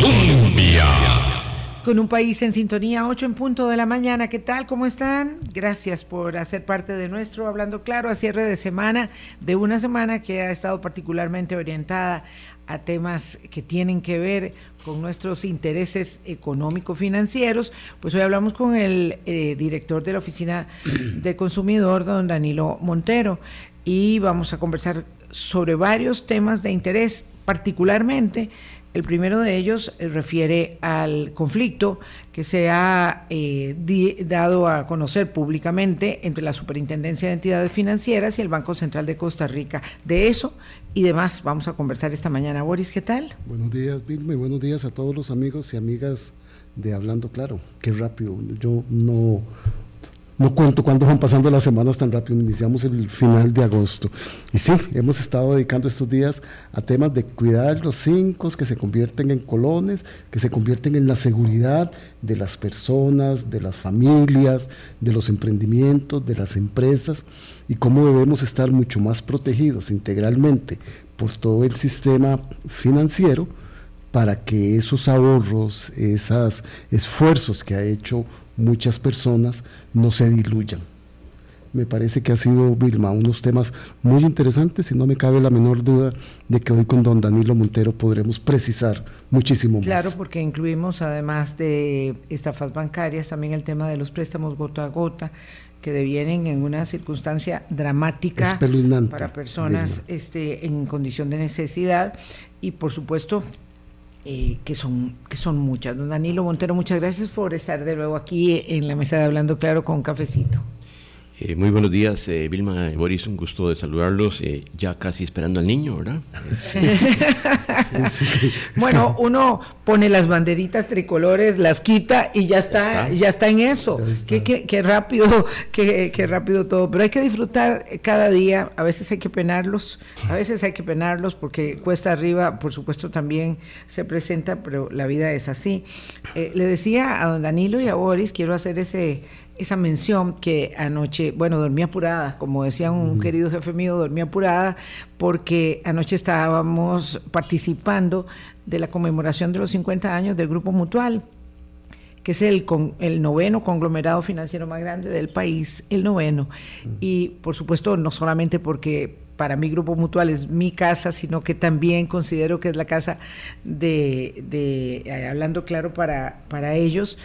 Colombia. Con un país en sintonía, 8 en punto de la mañana. ¿Qué tal? ¿Cómo están? Gracias por hacer parte de nuestro Hablando Claro a cierre de semana, de una semana que ha estado particularmente orientada a temas que tienen que ver con nuestros intereses económico-financieros. Pues hoy hablamos con el eh, director de la Oficina de Consumidor, don Danilo Montero, y vamos a conversar sobre varios temas de interés, particularmente el primero de ellos eh, refiere al conflicto que se ha eh, dado a conocer públicamente entre la Superintendencia de Entidades Financieras y el Banco Central de Costa Rica. De eso y demás vamos a conversar esta mañana. Boris, ¿qué tal? Buenos días, Vilma, y buenos días a todos los amigos y amigas de Hablando Claro. Qué rápido. Yo no no cuento cuándo van pasando las semanas tan rápido, iniciamos el final de agosto. Y sí, hemos estado dedicando estos días a temas de cuidar los cinco que se convierten en colones, que se convierten en la seguridad de las personas, de las familias, de los emprendimientos, de las empresas, y cómo debemos estar mucho más protegidos integralmente por todo el sistema financiero para que esos ahorros, esos esfuerzos que ha hecho muchas personas no se diluyan. Me parece que ha sido, Vilma, unos temas muy interesantes y no me cabe la menor duda de que hoy con don Danilo Montero podremos precisar muchísimo más. Claro, porque incluimos además de estafas bancarias también el tema de los préstamos gota a gota que devienen en una circunstancia dramática para personas este, en condición de necesidad y por supuesto eh, que, son, que son muchas. Don Danilo Montero, muchas gracias por estar de nuevo aquí en la mesa de Hablando Claro con Cafecito. Eh, muy buenos días, eh, Vilma y Boris, un gusto de saludarlos. Eh, ya casi esperando al niño, ¿verdad? Sí. bueno, uno pone las banderitas tricolores, las quita y ya está, ya está, en eso. Qué, rápido, qué, qué, rápido todo. Pero hay que disfrutar cada día. A veces hay que penarlos, a veces hay que penarlos porque cuesta arriba, por supuesto, también se presenta, pero la vida es así. le decía a don Danilo y a Boris, quiero hacer ese esa mención que anoche, bueno, dormí apurada, como decía un querido jefe mío, dormí apurada porque anoche estábamos participando de la conmemoración de los 50 años del Grupo Mutual, que es el, con, el noveno conglomerado financiero más grande del país, el noveno. Y por supuesto, no solamente porque para mí Grupo Mutual es mi casa, sino que también considero que es la casa de, de eh, hablando claro para, para ellos,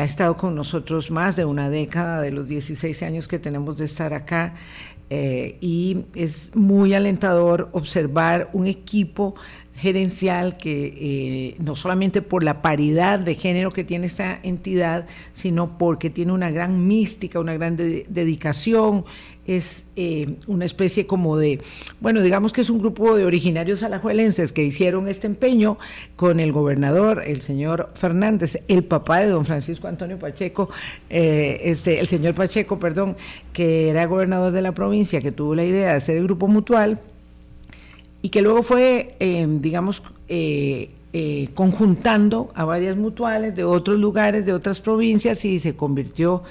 ha estado con nosotros más de una década, de los 16 años que tenemos de estar acá, eh, y es muy alentador observar un equipo gerencial que eh, no solamente por la paridad de género que tiene esta entidad, sino porque tiene una gran mística, una gran dedicación, es eh, una especie como de, bueno, digamos que es un grupo de originarios alajuelenses que hicieron este empeño con el gobernador, el señor Fernández, el papá de don Francisco Antonio Pacheco, eh, este, el señor Pacheco, perdón, que era gobernador de la provincia, que tuvo la idea de hacer el grupo mutual y que luego fue, eh, digamos, conjuntando a varias mutuales de otros lugares, de otras provincias y se convirtió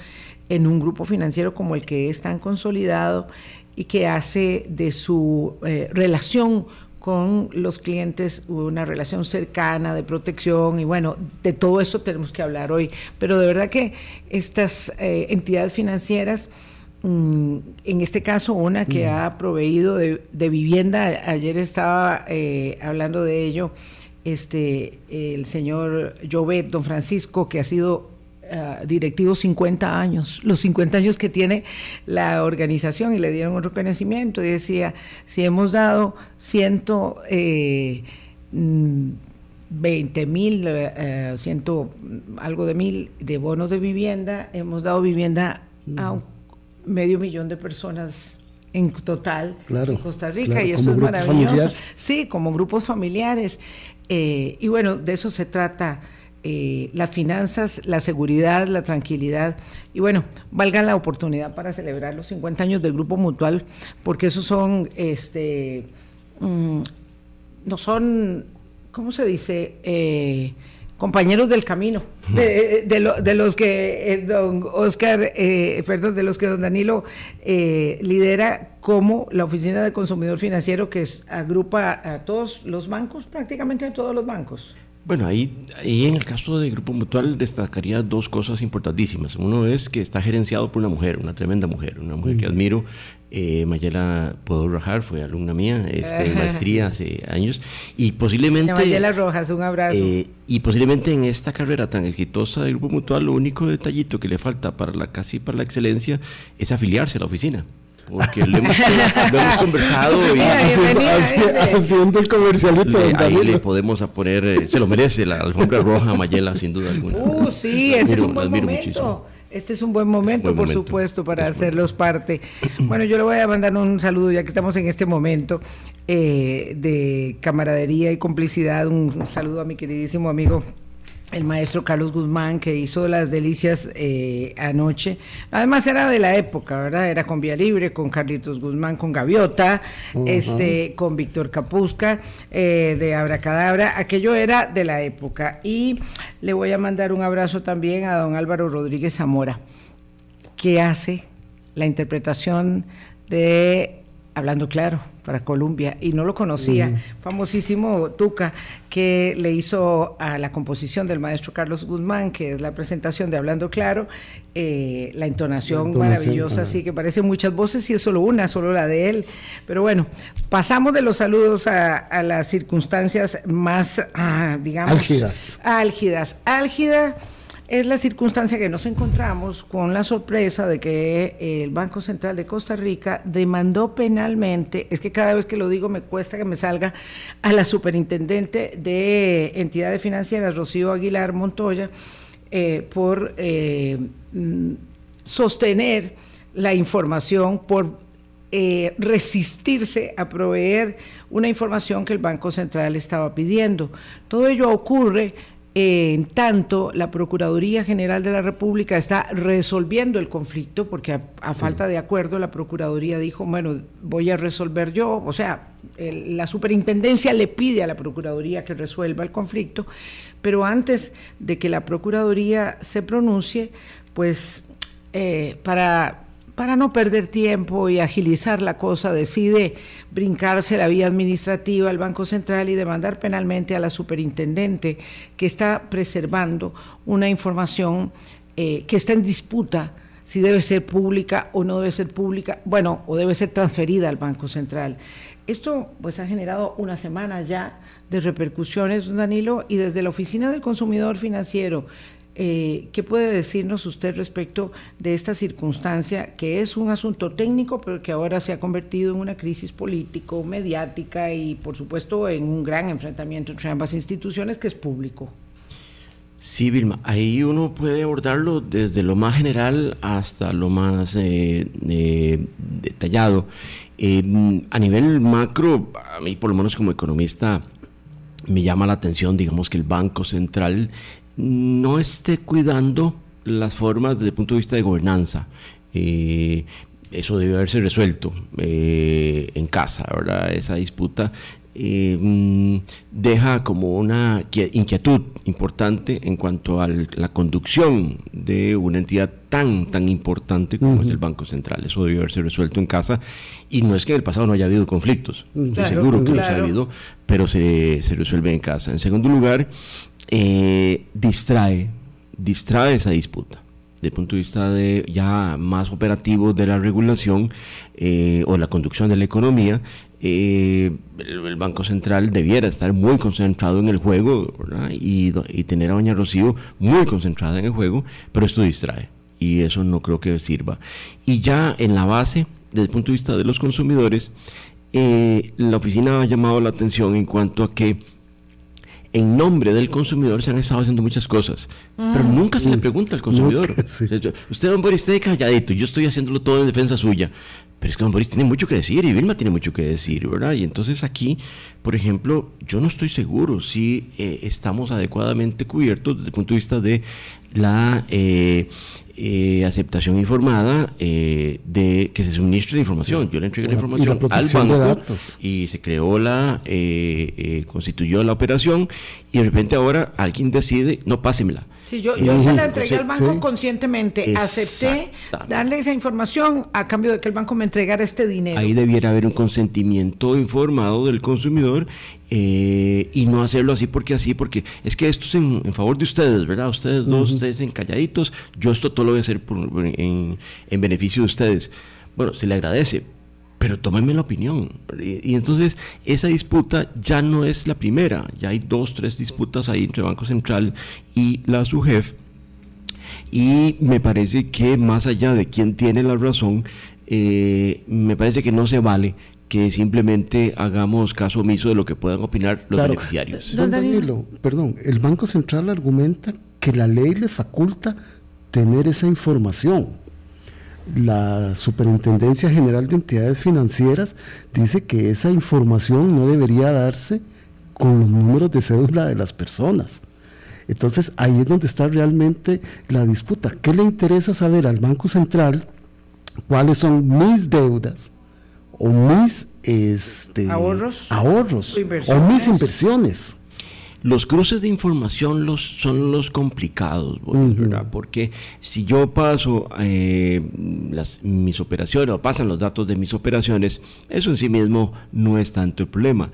en un grupo financiero como el que es tan consolidado y que hace de su eh, relación con los clientes una relación cercana de protección y bueno, de todo eso tenemos que hablar hoy. Pero de verdad que estas eh, entidades financieras, en este caso una que ha proveído de, vivienda, ayer estaba eh, hablando de ello, este, el señor Jovet, don Francisco, que ha sido uh, directivo 50 años, los 50 años que tiene la organización y le dieron un reconocimiento y decía, si hemos dado ciento... Eh, 20 mil, eh, ciento algo de mil de bonos de vivienda, hemos dado vivienda a medio millón de personas en total en Costa Rica y eso es maravilloso. Sí, como grupos familiares. Eh, y bueno, de eso se trata eh, las finanzas, la seguridad, la tranquilidad. Y bueno, valga la oportunidad para celebrar los 50 años del Grupo Mutual, porque esos son, este, mm, no son, ¿cómo se dice? Eh, compañeros del camino, de, los que eh, don Oscar, perdón, de los que don Danilo lidera como la Oficina de Consumidor Financiero, que agrupa a todos los bancos, prácticamente a todos los bancos. Bueno, ahí, ahí en el caso de Grupo Mutual destacaría dos cosas importantísimas. Uno es que está gerenciado por una mujer, una tremenda mujer, una mujer que admiro. Eh, Mayela Puedo Rajar fue alumna mía, este, maestría hace años. Y posiblemente. Mayela Rojas, un abrazo. Eh, y posiblemente en esta carrera tan exitosa del Grupo Mutual, lo único detallito que le falta para la casi para la excelencia es afiliarse a la oficina porque lo hemos, conversado y haciendo, el comercialito. Le, ahí le podemos poner, eh, se lo merece la alfombra roja Mayela, sin duda alguna. Uh, sí, este es un buen momento. Este es un buen momento, por supuesto, para hacerlos parte. Bueno, yo le voy a mandar un saludo, ya que estamos en este momento eh, de camaradería y complicidad. Un saludo a mi queridísimo amigo el maestro Carlos Guzmán, que hizo las delicias eh, anoche. Además era de la época, ¿verdad? Era con Vía Libre, con Carlitos Guzmán, con Gaviota, este, con Víctor Capusca, eh, de Abracadabra. Aquello era de la época. Y le voy a mandar un abrazo también a don Álvaro Rodríguez Zamora, que hace la interpretación de Hablando Claro para Colombia y no lo conocía. Famosísimo Tuca, que le hizo a la composición del maestro Carlos Guzmán, que es la presentación de Hablando Claro, eh, la, entonación maravillosa, así que parece muchas voces y es solo una, solo la de él. Pero bueno, pasamos de los saludos a, las circunstancias más, ah, digamos, álgidas. Álgidas. Álgida es la circunstancia que nos encontramos con la sorpresa de que el Banco Central de Costa Rica demandó penalmente, es que cada vez que lo digo me cuesta que me salga, a la superintendente de entidades financieras, Rocío Aguilar Montoya, eh, por eh, mm, sostener la información, por eh, resistirse a proveer una información que el Banco Central estaba pidiendo. Todo ello ocurre en tanto, la Procuraduría General de la República está resolviendo el conflicto, porque a, falta de acuerdo la Procuraduría dijo, bueno, voy a resolver yo, o sea, la Superintendencia le pide a la Procuraduría que resuelva el conflicto, pero antes de que la Procuraduría se pronuncie, pues eh, para para no perder tiempo y agilizar la cosa, decide brincarse la vía administrativa al Banco Central y demandar penalmente a la superintendente que está preservando una información eh, que está en disputa si debe ser pública o no debe ser pública, bueno, o debe ser transferida al Banco Central. Esto pues ha generado una semana ya de repercusiones, Danilo, y desde la Oficina del Consumidor Financiero eh, ¿Qué puede decirnos usted respecto de esta circunstancia que es un asunto técnico, pero que ahora se ha convertido en una crisis político, mediática y, por supuesto, en un gran enfrentamiento entre ambas instituciones que es público? Sí, Vilma, ahí uno puede abordarlo desde lo más general hasta lo más eh, eh, detallado. a nivel macro, a mí por lo menos como economista, me llama la atención, digamos, que el Banco Central no esté cuidando las formas desde el punto de vista de gobernanza. Eh, eso debe haberse resuelto eh, en casa, ¿verdad? Esa disputa eh, mm, deja como una inquietud importante en cuanto a la conducción de una entidad tan, tan importante como es el Banco Central. Eso debe haberse resuelto en casa. Y no es que en el pasado no haya habido conflictos, estoy seguro que los ha habido, pero se, se resuelve en casa. En segundo lugar, eh, distrae, distrae esa disputa. Desde el punto de vista de ya más operativo de la regulación eh, o la conducción de la economía, eh, el, Banco Central debiera estar muy concentrado en el juego y, y, tener a Doña Rocío muy concentrada en el juego, pero esto distrae y eso no creo que sirva. Y ya en la base, desde el punto de vista de los consumidores, la oficina ha llamado la atención en cuanto a que en nombre del consumidor se han estado haciendo muchas cosas, pero mm. nunca se le pregunta al consumidor. Usted, don Boris, esté calladito, yo estoy haciéndolo todo en defensa suya. Pero es que don Boris tiene mucho que decir y Vilma tiene mucho que decir, ¿verdad? Y entonces aquí, por ejemplo, yo no estoy seguro si eh, estamos adecuadamente cubiertos desde el punto de vista de la eh, eh, aceptación informada eh, de que se suministre la información. Yo le entregué la información al banco y se creó la, eh, constituyó la operación y de repente ahora alguien decide, no pásemela. Sí, yo, se la entregué al banco conscientemente, acepté darle esa información a cambio de que el banco me entregara este dinero. Ahí debiera haber un consentimiento informado del consumidor eh, y no hacerlo así porque así, porque es que esto es en, favor de ustedes, ¿verdad? Ustedes dos, ustedes encalladitos, yo esto todo lo voy a hacer en, en beneficio de ustedes. Bueno, se le agradece, pero tómenme la opinión. Y, entonces esa disputa ya no es la primera, ya hay dos, tres disputas ahí entre Banco Central y la SUGEF. Y me parece que más allá de quién tiene la razón, eh, me parece que no se vale que simplemente hagamos caso omiso de lo que puedan opinar los beneficiarios. Don Danilo, perdón, el Banco Central argumenta que la ley le faculta tener esa información la Superintendencia General de Entidades Financieras dice que esa información no debería darse con los números de cédula de las personas. Entonces ahí es donde está realmente la disputa. ¿Qué le interesa saber al Banco Central cuáles son mis deudas o mis este, ahorros, ahorros o mis inversiones? Los cruces de información los, son los complicados, ¿verdad? Porque si yo paso eh, las, mis operaciones o pasan los datos de mis operaciones, eso en sí mismo no es tanto el problema.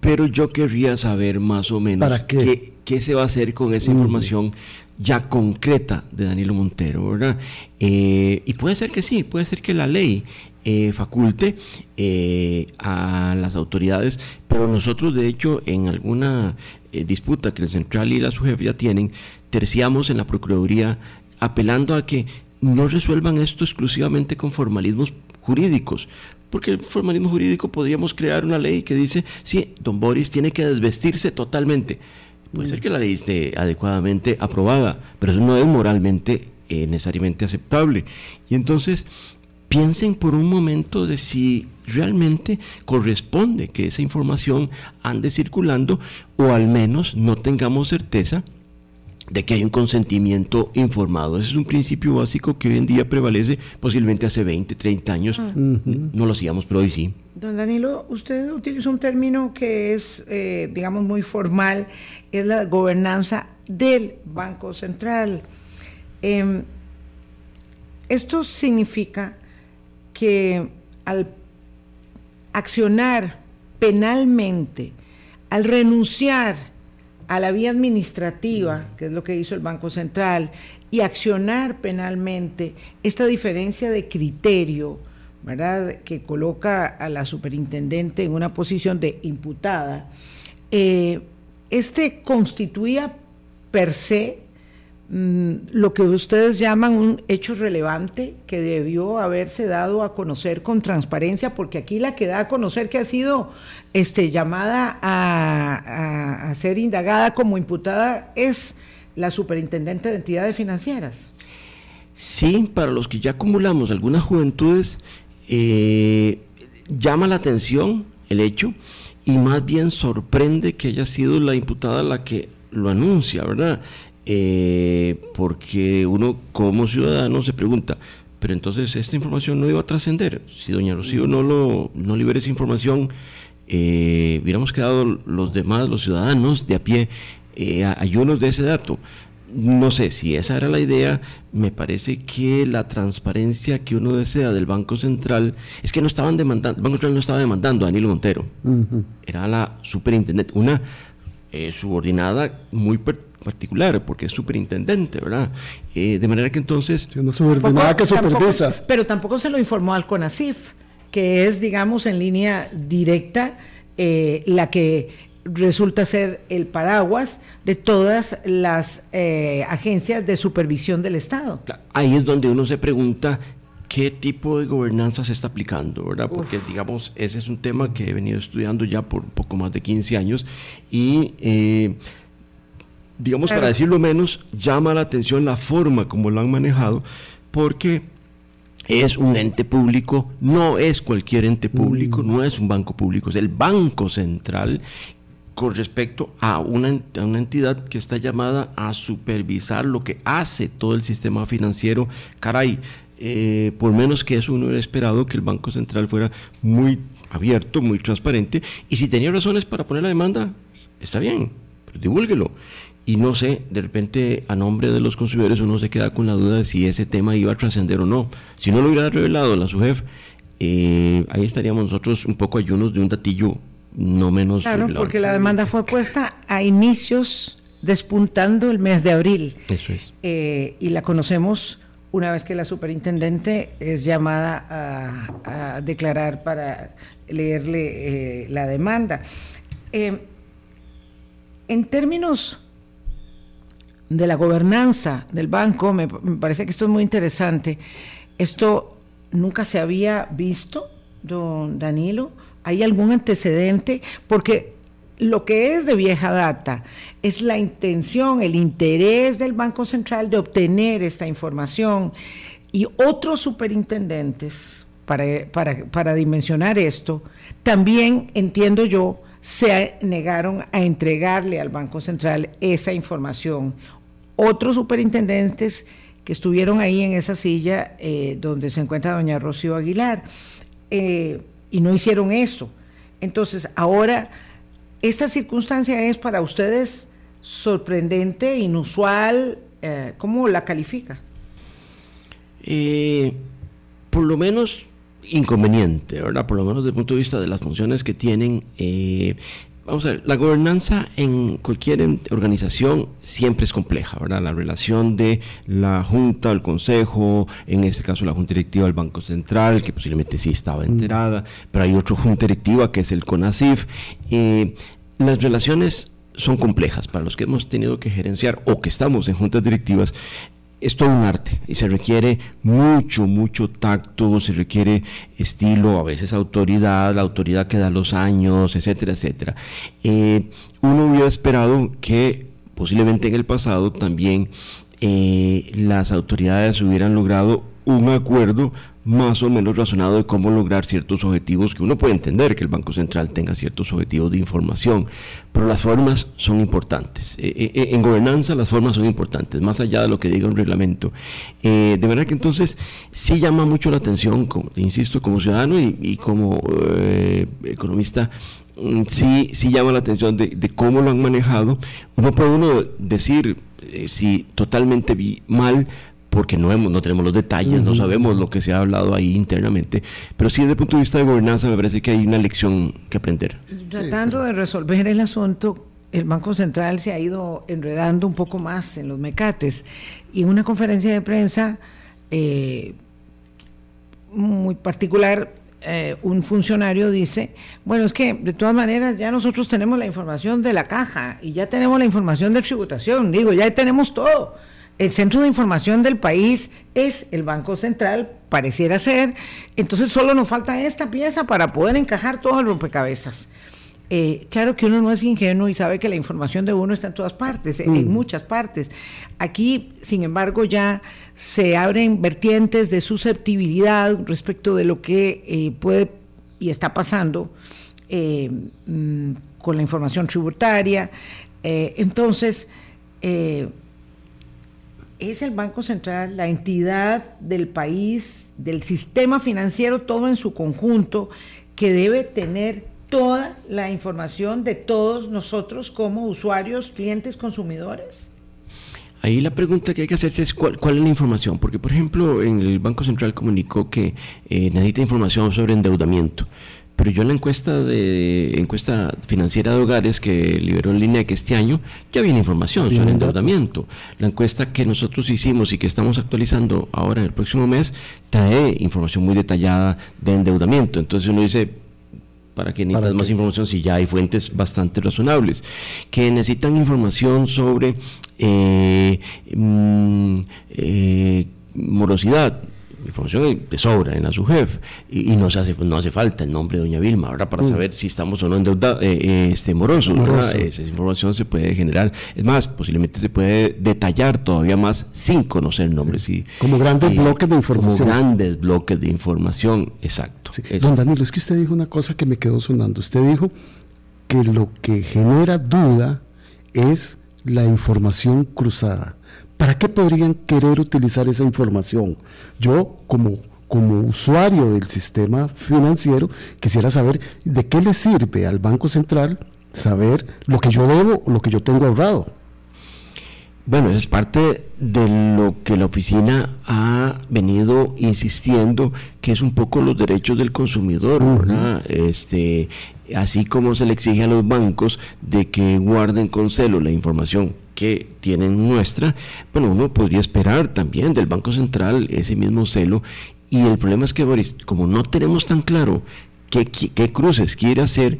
Pero yo querría saber más o menos qué? qué, se va a hacer con esa información ya concreta de Danilo Montero, ¿verdad? Eh, y puede ser que sí, puede ser que la ley eh, faculte a las autoridades, pero nosotros de hecho en alguna eh, disputa que el central y la subjefa ya tienen, terciamos en la Procuraduría apelando a que no resuelvan esto exclusivamente con formalismos jurídicos, porque el formalismo jurídico podríamos crear una ley que dice, sí, don Boris tiene que desvestirse totalmente. Puede ser que la ley esté adecuadamente aprobada, pero eso no es moralmente eh, necesariamente aceptable. Y entonces, piensen por un momento de si realmente corresponde que esa información ande circulando o al menos no tengamos certeza de que hay un consentimiento informado. Ese es un principio básico que hoy en día prevalece, posiblemente hace 20, 30 años. Ah. No lo hacíamos, pero hoy sí. Don Danilo, usted utiliza un término que es, eh, digamos, muy formal, es la gobernanza del Banco Central. Em, esto significa que al accionar penalmente, al renunciar a la vía administrativa, que es lo que hizo el Banco Central, y accionar penalmente, esta diferencia de criterio, ¿verdad?, que coloca a la superintendente en una posición de imputada, eh, este constituía per se Mm, lo que ustedes llaman un hecho relevante que debió haberse dado a conocer con transparencia, porque aquí la que da a conocer que ha sido este, llamada a, ser indagada como imputada es la superintendente de entidades financieras. Sí, para los que ya acumulamos algunas juventudes, eh, llama la atención el hecho y más bien sorprende que haya sido la imputada la que lo anuncia, ¿verdad? Eh, porque uno como ciudadano se pregunta, pero entonces esta información no iba a trascender. Si doña Rocío no, lo, no libera esa información, eh, hubiéramos quedado los demás, los ciudadanos de a pie, eh, ayunos de ese dato. No sé si esa era la idea, me parece que la transparencia que uno desea del Banco Central es que no estaban demandando, el Banco Central no estaba demandando a Danilo Montero, era la superintendente, una eh, subordinada muy particular, porque es superintendente, ¿verdad? Eh, de manera que entonces... Sí, una subordinada que supervisa. pero tampoco se lo informó al CONACIF, que es, digamos, en línea directa eh, la que resulta ser el paraguas de todas las eh, agencias de supervisión del Estado. Ahí es donde uno se pregunta qué tipo de gobernanza se está aplicando, ¿verdad? Porque, digamos, ese es un tema que he venido estudiando ya por poco más de 15 años y digamos, para decirlo menos, llama la atención la forma como lo han manejado, porque es un ente público, no es cualquier ente público, mm. no es un banco público, es el Banco Central con respecto a una, una, entidad que está llamada a supervisar lo que hace todo el sistema financiero. Caray, eh, por menos que eso uno hubiera esperado que el Banco Central fuera muy abierto, muy transparente, y si tenía razones para poner la demanda, está bien, pero divúlguelo. Y no sé, de repente a nombre de los consumidores uno se queda con la duda de si ese tema iba a trascender o no. Si no lo hubiera revelado la SUGEF, eh, ahí estaríamos nosotros un poco ayunos de un datillo no menos. Claro, porque la demanda fue puesta a inicios, despuntando el mes de abril. Eso es. Eh, y la conocemos una vez que la superintendente es llamada a, declarar para leerle eh, la demanda. en términos de la gobernanza del banco, me, parece que esto es muy interesante. Esto nunca se había visto, don Danilo. ¿Hay algún antecedente? Porque lo que es de vieja data es la intención, el interés del Banco Central de obtener esta información y otros superintendentes, para, para, para dimensionar esto, también entiendo yo, se negaron a entregarle al Banco Central esa información otros superintendentes que estuvieron ahí en esa silla eh, donde se encuentra doña Rocío Aguilar, eh, y no hicieron eso. Entonces, ahora, esta circunstancia es para ustedes sorprendente, inusual, eh, ¿cómo la califica? por lo menos inconveniente, ¿verdad? Por lo menos desde el punto de vista de las funciones que tienen, Vamos a ver, la gobernanza en cualquier organización siempre es compleja, ¿verdad? La relación de la Junta, el Consejo, en este caso la Junta Directiva del Banco Central, que posiblemente sí estaba mm. enterada, pero hay otra Junta Directiva que es el CONACIF. Eh, las relaciones son complejas para los que hemos tenido que gerenciar o que estamos en juntas directivas es todo un arte y se requiere mucho, mucho tacto, se requiere estilo, a veces autoridad, la autoridad que da los años, etcétera, etcétera. Eh, uno hubiera esperado que posiblemente en el pasado también eh, las autoridades hubieran logrado un acuerdo más o menos razonado de cómo lograr ciertos objetivos que uno puede entender que el Banco Central tenga ciertos objetivos de información, pero las formas son importantes. Eh, eh, eh, en gobernanza las formas son importantes, más allá de lo que diga un reglamento. de verdad que entonces sí llama mucho la atención, como, insisto, como ciudadano y, como economista, mm, sí, sí llama la atención de, cómo lo han manejado. Uno puede uno decir si totalmente mal, porque no, hemos, no tenemos los detalles, no sabemos lo que se ha hablado ahí internamente, pero sí desde el punto de vista de gobernanza me parece que hay una lección que aprender. Tratando de resolver el asunto, el Banco Central se ha ido enredando un poco más en los mecates. Y en una conferencia de prensa eh, muy particular, eh, un funcionario dice, bueno, es que de todas maneras ya nosotros tenemos la información de la caja y ya tenemos la información de tributación, digo, ya tenemos todo el centro de información del país es el Banco Central, pareciera ser, entonces solo nos falta esta pieza para poder encajar todo el rompecabezas. Eh, claro que uno no es ingenuo y sabe que la información de uno está en todas partes, en mm. muchas partes. Aquí, sin embargo, ya se abren vertientes de susceptibilidad respecto de lo que eh, puede y está pasando eh, mm, con la información tributaria. entonces, es el Banco Central, la entidad del país, del sistema financiero, todo en su conjunto, que debe tener toda la información de todos nosotros como usuarios, clientes, consumidores? Ahí la pregunta que hay que hacerse es cuál, es la información, porque por ejemplo en el Banco Central comunicó que eh, necesita información sobre endeudamiento. Pero yo en la encuesta de encuesta financiera de hogares que liberó el INEC este año, ya viene información sobre endeudamiento. La encuesta que nosotros hicimos y que estamos actualizando ahora en el próximo mes trae información muy detallada de endeudamiento. Entonces uno dice, ¿para qué necesitas más información si ya hay fuentes bastante razonables? Que necesitan información sobre eh, mm, eh, morosidad información de sobra en la SUGEF y, y no, hace, no hace falta el nombre de doña Vilma, ahora para mm. saber si estamos o no endeudados, eh, eh, este, morosos, esa información se puede generar, es más, posiblemente se puede detallar todavía más sin conocer el nombre. como grandes bloques de información. Como grandes bloques de información, exacto. Don Danilo, es que usted dijo una cosa que me quedó sonando, usted dijo que lo que genera duda es la información cruzada. ¿Para qué podrían querer utilizar esa información? Yo, como, como usuario del sistema financiero, quisiera saber de qué le sirve al Banco Central saber lo que yo debo o lo que yo tengo ahorrado. Bueno, eso es parte de lo que la oficina ha venido insistiendo, que es un poco los derechos del consumidor, ¿verdad? Este, así como se le exige a los bancos de que guarden con celo la información que tienen nuestra, bueno, uno podría esperar también del Banco Central ese mismo celo. Y el problema es que, Boris, como no tenemos tan claro qué, qué, cruces quiere hacer,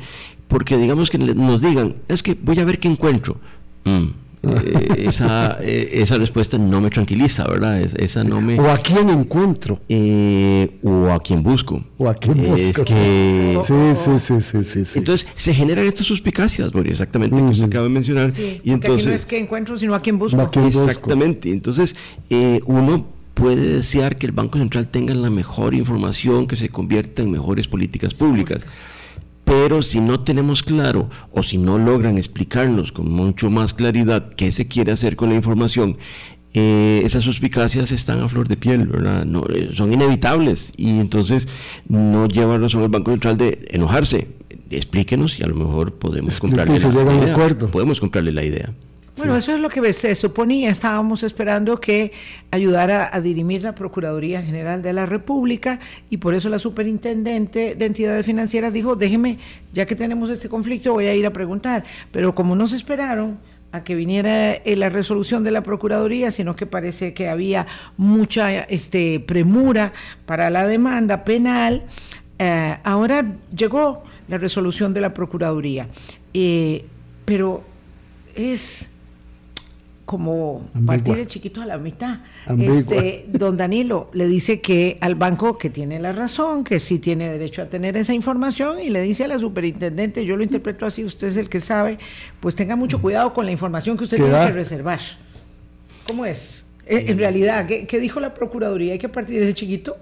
porque digamos que nos digan, es que voy a ver qué encuentro. Mm eh, esa, eh, esa respuesta no me tranquiliza, ¿verdad? esa no me... O a quién encuentro. Eh, o a quién busco. O a quién busco. sí, sí, sí, sí, sí, Entonces, se generan estas suspicacias, Boris, exactamente, que usted acaba de mencionar. y entonces, no es que encuentro, sino a quién busco. exactamente. Entonces, uno puede desear que el Banco Central tenga la mejor información, que se convierta en mejores políticas públicas pero si no tenemos claro o si no logran explicarnos con mucho más claridad qué se quiere hacer con la información, eh, esas suspicacias están a flor de piel, ¿verdad? No, eh, son inevitables y entonces no lleva razón el Banco Central de enojarse. Explíquenos y a lo mejor podemos comprarle la idea. Podemos comprarle la idea. Bueno, eso es lo que se suponía. Estábamos esperando que ayudara a dirimir la Procuraduría General de la República y por eso la superintendente de entidades financieras dijo, déjeme, ya que tenemos este conflicto, voy a ir a preguntar. Pero como no se esperaron a que viniera eh, la resolución de la Procuraduría, sino que parece que había mucha este, premura para la demanda penal, eh, ahora llegó la resolución de la Procuraduría. Eh, pero es como partir el chiquito a la mitad. Este, don Danilo le dice que al banco que tiene la razón, que sí tiene derecho a tener esa información y le dice a la superintendente, yo lo interpreto así, usted es el que sabe, pues tenga mucho cuidado con la información que usted tiene que reservar. ¿Cómo es? Eh, en realidad, ¿qué, dijo la Procuraduría? ¿Hay que partir de ese chiquito?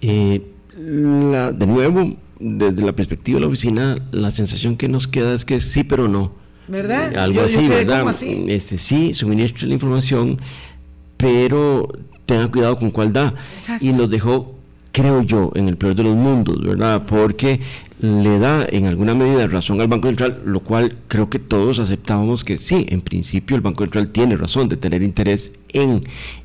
Eh, de nuevo, desde la perspectiva de la oficina, la sensación que nos queda es que sí, pero no ¿Verdad? algo así, ¿verdad? Este, sí, suministra la información, pero tenga cuidado con cuál da. Y nos dejó, creo yo, en el peor de los mundos, ¿verdad? Porque le da en alguna medida razón al Banco Central, lo cual creo que todos aceptábamos que sí, en principio el Banco Central tiene razón de tener interés en,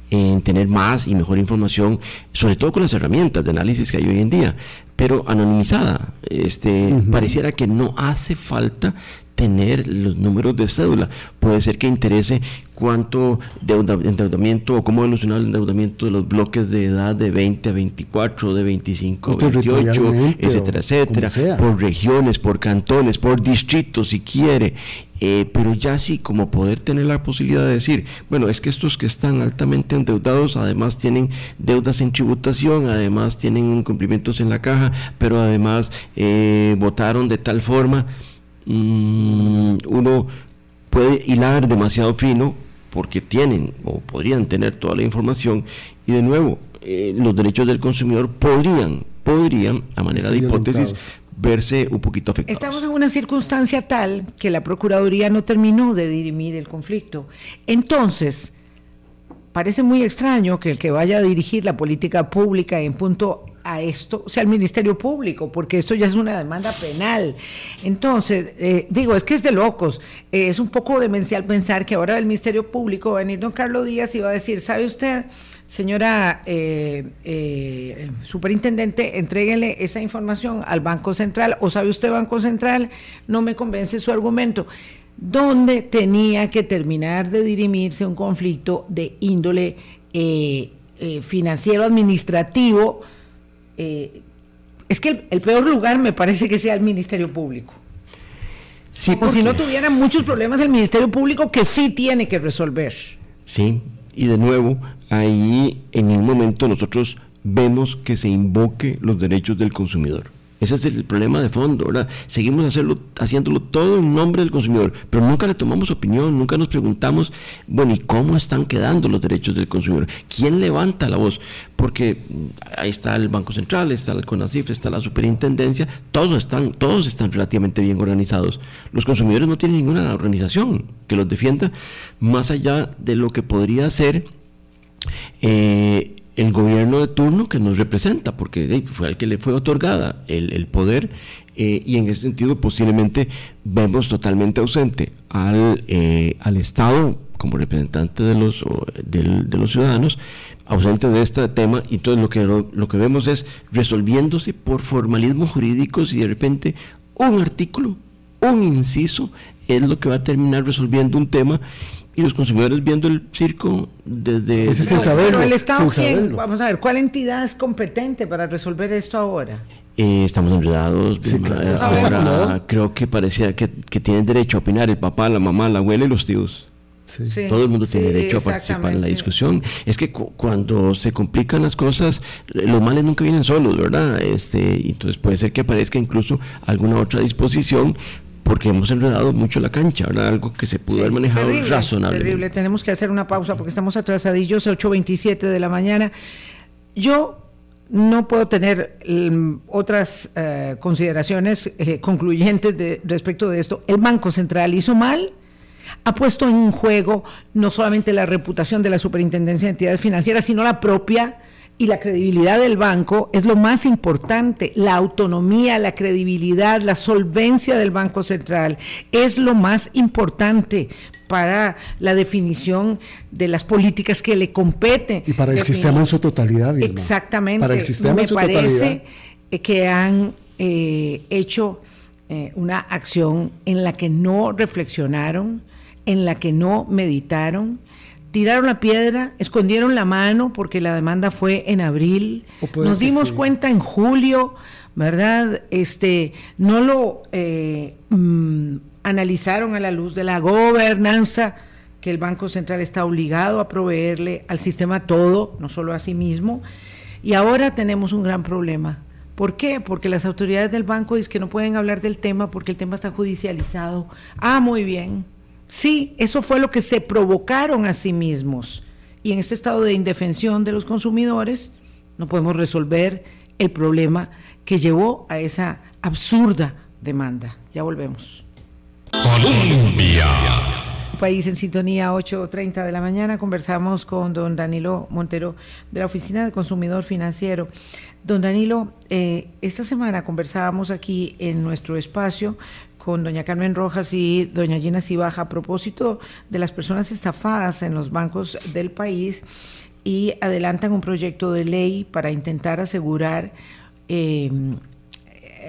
en tener más y mejor información, sobre todo con las herramientas de análisis que hay hoy en día, pero anonimizada. Este, Pareciera que no hace falta tener los números de cédula. Puede ser que interese cuánto endeudamiento o cómo evolucionar el endeudamiento de los bloques de edad de 20 a 24, de 25 a 28, etcétera, etcétera, por regiones, por cantones, por distritos si quiere. Eh, pero ya sí, como poder tener la posibilidad de decir, bueno, es que estos que están altamente endeudados, además tienen deudas en tributación, además tienen incumplimientos en la caja, pero además eh, votaron de tal forma Mm, uno puede hilar demasiado fino porque tienen o podrían tener toda la información y de nuevo eh, los derechos del consumidor podrían, podrían, a manera de hipótesis, verse un poquito afectados. Estamos en una circunstancia tal que la Procuraduría no terminó de dirimir el conflicto. Entonces, parece muy extraño que el que vaya a dirigir la política pública en punto a esto sea el Ministerio Público, porque esto ya es una demanda penal. Entonces, eh, digo, es que es de locos. Eh, es un poco demencial pensar que ahora el Ministerio Público va a venir don Carlos Díaz y va a decir, ¿sabe usted? Señora eh, superintendente, entréguele esa información al Banco Central, o sabe usted, Banco Central, no me convence su argumento donde tenía que terminar de dirimirse un conflicto de índole financiero administrativo eh, es que el, peor lugar me parece que sea el Ministerio Público. Sí, Como si no tuvieran muchos problemas el Ministerio Público que sí tiene que resolver. Sí, y de nuevo, ahí en un momento nosotros vemos que se invoque los derechos del consumidor. Ese es el problema de fondo, ¿verdad? Seguimos haciéndolo todo en nombre del consumidor, pero nunca le tomamos opinión, nunca nos preguntamos, bueno, ¿y cómo están quedando los derechos del consumidor? ¿Quién levanta la voz? Porque ahí está el Banco Central, está el CONACIF, está la Superintendencia, todos están, todos están relativamente bien organizados. Los consumidores no tienen ninguna organización que los defienda más allá de lo que podría ser eh, el gobierno de turno que nos representa, porque fue al que le fue otorgada el, poder eh, y en ese sentido posiblemente vemos totalmente ausente al, eh, al Estado como representante de los, de los ciudadanos, ausente de este tema, y entonces lo que, lo, que vemos es resolviéndose por formalismos jurídicos y de repente un artículo, un inciso, es lo que va a terminar resolviendo un tema y los consumidores viendo el circo desde... sin saberlo, el Estado, vamos a ver, ¿cuál entidad es competente para resolver esto ahora? Eh, estamos enredados. ahora creo que parecía que, que, tienen derecho a opinar el papá, la mamá, la abuela y los tíos. Todo el mundo tiene derecho a participar en la discusión. Es que cuando se complican las cosas, los males nunca vienen solos, ¿verdad? Este, entonces puede ser que aparezca incluso alguna otra disposición porque hemos enredado mucho la cancha, ¿verdad? Algo que se pudo haber manejado razonablemente. Terrible, tenemos que hacer una pausa porque estamos atrasadillos, 8.27 de la mañana. Yo no puedo tener mm, otras eh, consideraciones eh, concluyentes de, respecto de esto. El Banco Central hizo mal ha puesto en juego no solamente la reputación de la Superintendencia de Entidades Financieras, sino la propia y la credibilidad del banco es lo más importante. La autonomía, la credibilidad, la solvencia del Banco Central es lo más importante para la definición de las políticas que le competen. Y para el sistema en su totalidad. Exactamente. Para el sistema Me parece que han eh, hecho eh, una acción en la que no reflexionaron en la que no meditaron, tiraron la piedra, escondieron la mano porque la demanda fue en abril, nos dimos cuenta en julio, ¿verdad? Este, no lo eh, mm, analizaron a la luz de la gobernanza que el Banco Central está obligado a proveerle al sistema todo, no solo a sí mismo, y ahora tenemos un gran problema. ¿Por qué? Porque las autoridades del banco dicen que no pueden hablar del tema porque el tema está judicializado. Ah, muy bien. Sí, eso fue lo que se provocaron a sí mismos. Y en este estado de indefensión de los consumidores no podemos resolver el problema que llevó a esa absurda demanda. Ya volvemos. Colombia. País en sintonía 8.30 de la mañana. Conversamos con don Danilo Montero de la Oficina de Consumidor Financiero. Don Danilo, eh, esta semana conversábamos aquí en nuestro espacio con doña Carmen Rojas y doña Gina Cibaja a propósito de las personas estafadas en los bancos del país y adelantan un proyecto de ley para intentar asegurar eh,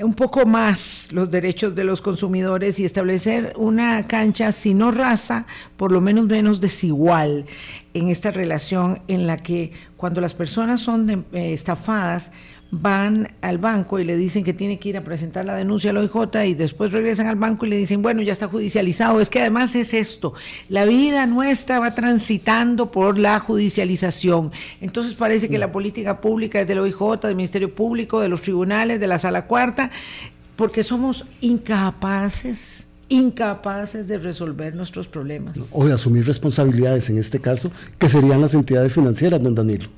un poco más los derechos de los consumidores y establecer una cancha, si no raza, por lo menos menos desigual en esta relación en la que cuando las personas son eh, estafadas, van al banco y le dicen que tiene que ir a presentar la denuncia al OIJ y después regresan al banco y le dicen, bueno, ya está judicializado. Es que además es esto, la vida nuestra va transitando por la judicialización. Entonces parece que la política pública es del OIJ, del Ministerio Público, de los tribunales, de la Sala Cuarta, porque somos incapaces incapaces de resolver nuestros problemas. O de asumir responsabilidades en este caso, que serían las entidades financieras, don Danilo.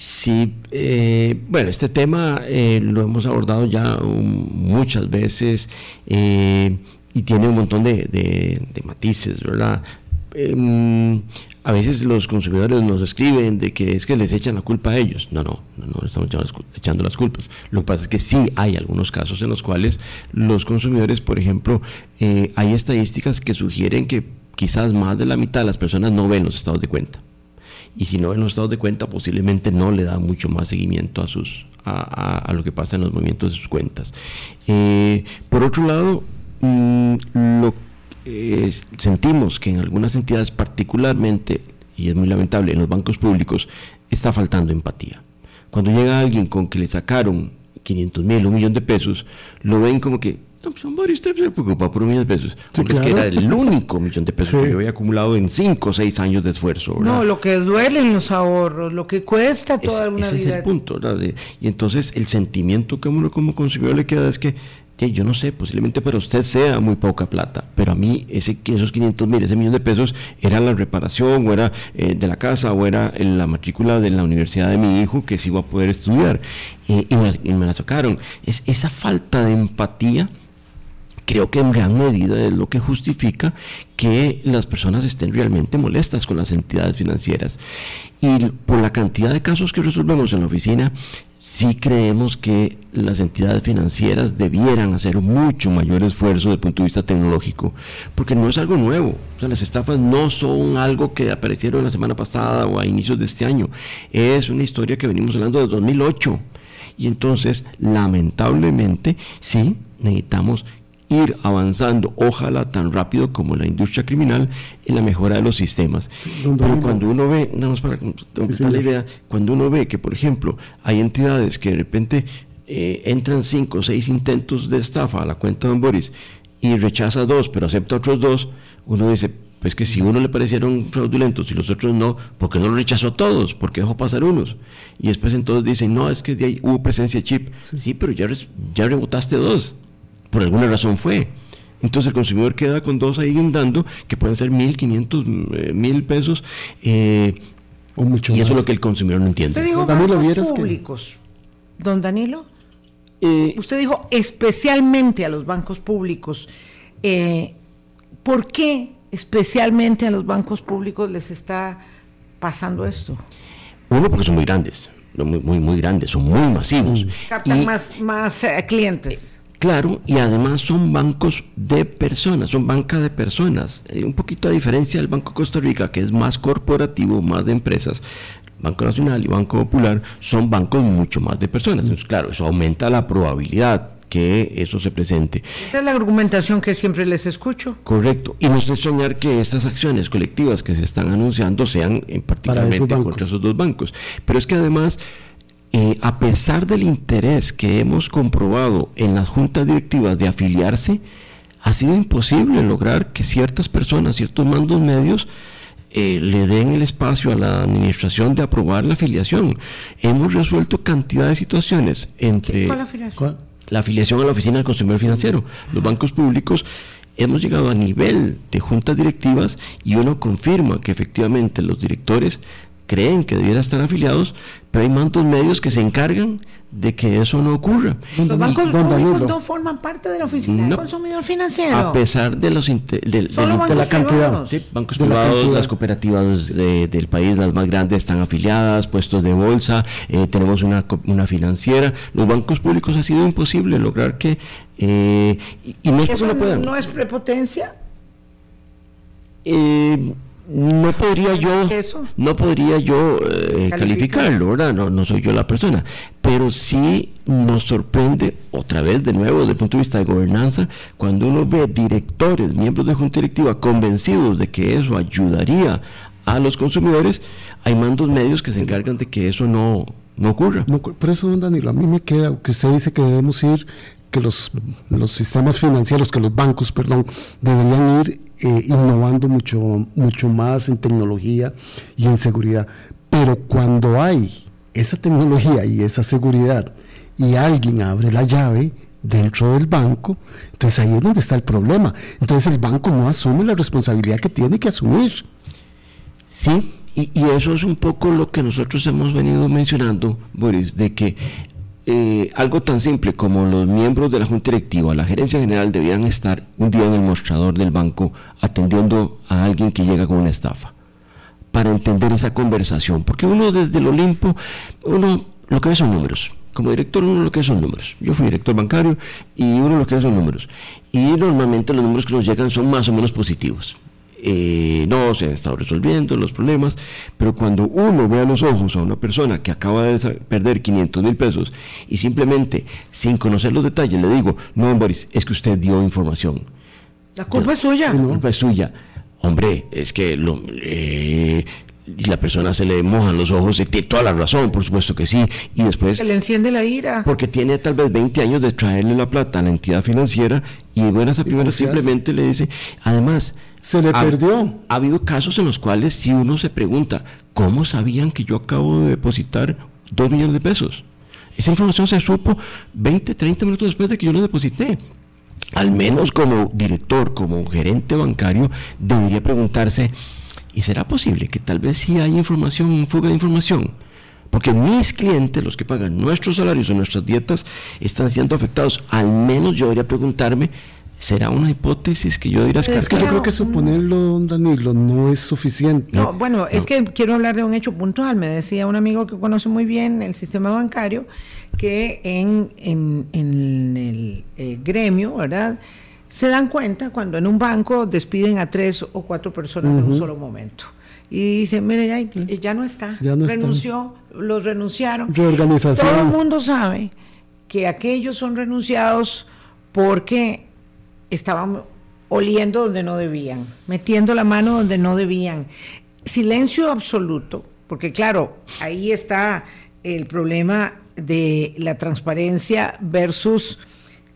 Sí, eh, bueno, este tema eh, lo hemos abordado ya muchas veces eh, y tiene un montón de, matices, ¿verdad? Em, a veces los consumidores nos escriben de que es que les echan la culpa a ellos. No, no, no, no estamos echando las culpas. Lo que pasa es que sí hay algunos casos en los cuales los consumidores, por ejemplo, hay estadísticas que sugieren que quizás más de la mitad de las personas no ven los estados de cuenta y si no en los estados de cuenta posiblemente no le da mucho más seguimiento a sus a, lo que pasa en los movimientos de sus cuentas. Eh, por otro lado, mm, eh, sentimos que en algunas entidades particularmente, y es muy lamentable, en los bancos públicos, está faltando empatía. Cuando llega alguien con que le sacaron 500 mil, un millón de pesos, lo ven como que no, pues varios se preocupa por un millón de pesos. Porque es que era el único millón de pesos que yo había acumulado en cinco o seis años de esfuerzo. No, lo que duelen los ahorros, lo que cuesta toda una vida. Ese es el punto. y entonces el sentimiento que uno como consumidor le queda es que yo no sé, posiblemente para usted sea muy poca plata, pero a mí ese, esos 500 mil, ese millón de pesos era la reparación o era eh, de la casa o era la matrícula de la universidad de mi hijo que sí iba a poder estudiar y, me, y me la sacaron. Es esa falta de empatía creo que en gran medida es lo que justifica que las personas estén realmente molestas con las entidades financieras. Y por la cantidad de casos que resolvemos en la oficina, sí creemos que las entidades financieras debieran hacer mucho mayor esfuerzo desde el punto de vista tecnológico, porque no es algo nuevo. O sea, las estafas no son algo que aparecieron la semana pasada o a inicios de este año. Es una historia que venimos hablando de 2008. Y entonces, lamentablemente, sí, necesitamos ir avanzando, ojalá tan rápido como la industria criminal, en la mejora de los sistemas. Pero cuando uno ve, nada más para completar la idea, cuando uno ve que, por ejemplo, hay entidades que de repente eh, entran cinco o seis intentos de estafa a la cuenta de Don Boris y rechaza dos, pero acepta otros dos, uno dice, pues que si uno le parecieron fraudulentos y los otros no, ¿por qué no lo rechazó todos? ¿Por qué dejó pasar unos? Y después entonces dicen, no, es que de ahí hubo presencia chip. Sí, pero ya, ya rebotaste dos por alguna razón fue. Entonces el consumidor queda con dos ahí guindando, que pueden ser mil, quinientos, eh, mil pesos. Eh, o mucho y eso es lo que el consumidor no entiende. Usted dijo bancos públicos. Don Danilo, eh, usted dijo especialmente a los bancos públicos. ¿Por qué especialmente a los bancos públicos les está pasando esto? Uno, porque son muy grandes, muy, muy, muy grandes, son muy masivos. Captan más, más clientes. Claro, y además son bancos de personas, son banca de personas. Hay un poquito de diferencia del Banco Costa Rica, que es más corporativo, más de empresas. Banco Nacional y Banco Popular son bancos mucho más de personas. Entonces, claro, eso aumenta la probabilidad que eso se presente. Esa es la argumentación que siempre les escucho. Correcto. Y no es soñar que estas acciones colectivas que se están anunciando sean en particularmente contra esos dos bancos. Pero es que además eh, a pesar del interés que hemos comprobado en las juntas directivas de afiliarse, ha sido imposible lograr que ciertas personas, ciertos mandos medios, eh, le den el espacio a la administración de aprobar la afiliación. Hemos resuelto cantidad de situaciones entre la afiliación a la Oficina del Consumidor Financiero. Los bancos públicos hemos llegado a nivel de juntas directivas y uno confirma que efectivamente los directores creen que debieran estar afiliados, pero hay mantos medios que se encargan de que eso no ocurra. Los bancos públicos no forman parte de la oficina del consumidor financiero. A pesar de los de, la cantidad. Sí, bancos privados, las cooperativas del país, las más grandes, están afiliadas, puestos de bolsa, eh, tenemos una, una financiera. Los bancos públicos ha sido imposible lograr que... Eh, y, no es porque no puedan. ¿No es prepotencia? Eh, no podría yo no podría yo eh, calificarlo ¿verdad? No, no soy yo la persona pero sí nos sorprende otra vez de nuevo desde el punto de vista de gobernanza cuando uno ve directores miembros de junta directiva convencidos de que eso ayudaría a los consumidores hay mandos medios que se encargan de que eso no no ocurra. por eso, don Danilo, a mí me queda que usted dice que debemos ir que los, los sistemas financieros, que los bancos, perdón, deberían ir eh, innovando mucho, mucho más en tecnología y en seguridad. Pero cuando hay esa tecnología y esa seguridad y alguien abre la llave dentro del banco, entonces ahí es donde está el problema. Entonces el banco no asume la responsabilidad que tiene que asumir. Sí, y, y, eso es un poco lo que nosotros hemos venido mencionando, Boris, de que eh, algo tan simple como los miembros de la Junta Directiva, la gerencia general, debían estar un día en el mostrador del banco atendiendo a alguien que llega con una estafa, para entender esa conversación. Porque uno desde el Olimpo, uno lo que ve son números. Como director uno lo que ve son números. Yo fui director bancario y uno lo que ve son números. Y normalmente los números que nos llegan son más o menos positivos. Eh, no se han estado resolviendo los problemas, pero cuando uno ve a los ojos a una persona que acaba de perder 500 mil pesos y simplemente sin conocer los detalles le digo, no, Boris, es que usted dio información. La culpa es suya. La culpa es suya. Hombre, es que lo, eh, y la persona se le mojan los ojos, y tiene toda la razón, por supuesto que sí, y después... Se le enciende la ira. Porque tiene tal vez 20 años de traerle la plata a la entidad financiera y buenas a primeras simplemente le dice, además... Se le perdió. Ha habido casos en los cuales si uno se pregunta, ¿cómo sabían que yo acabo de depositar 2 millones de pesos? Esa información se supo 20, 30 minutos después de que yo lo deposité al menos como director, como gerente bancario, debería preguntarse, ¿Y será posible que tal vez sí hay información, fuga de información? Porque mis clientes, los que pagan nuestros salarios o nuestras dietas, están siendo afectados. Al menos yo debería preguntarme será una hipótesis que yo diría es que yo creo que suponerlo, don Danilo, no es suficiente. No, bueno, es que quiero hablar de un hecho puntual. Me decía un amigo que conoce muy bien el sistema bancario que en, en, el eh, gremio, ¿verdad? Se dan cuenta cuando en un banco despiden a tres o cuatro personas en un solo momento. Y dicen, mire, ya, ya no está, ya no renunció, los renunciaron. Reorganización. Todo el mundo sabe que aquellos son renunciados porque estaban oliendo donde no debían, metiendo la mano donde no debían. Silencio absoluto, porque claro, ahí está el problema de la transparencia versus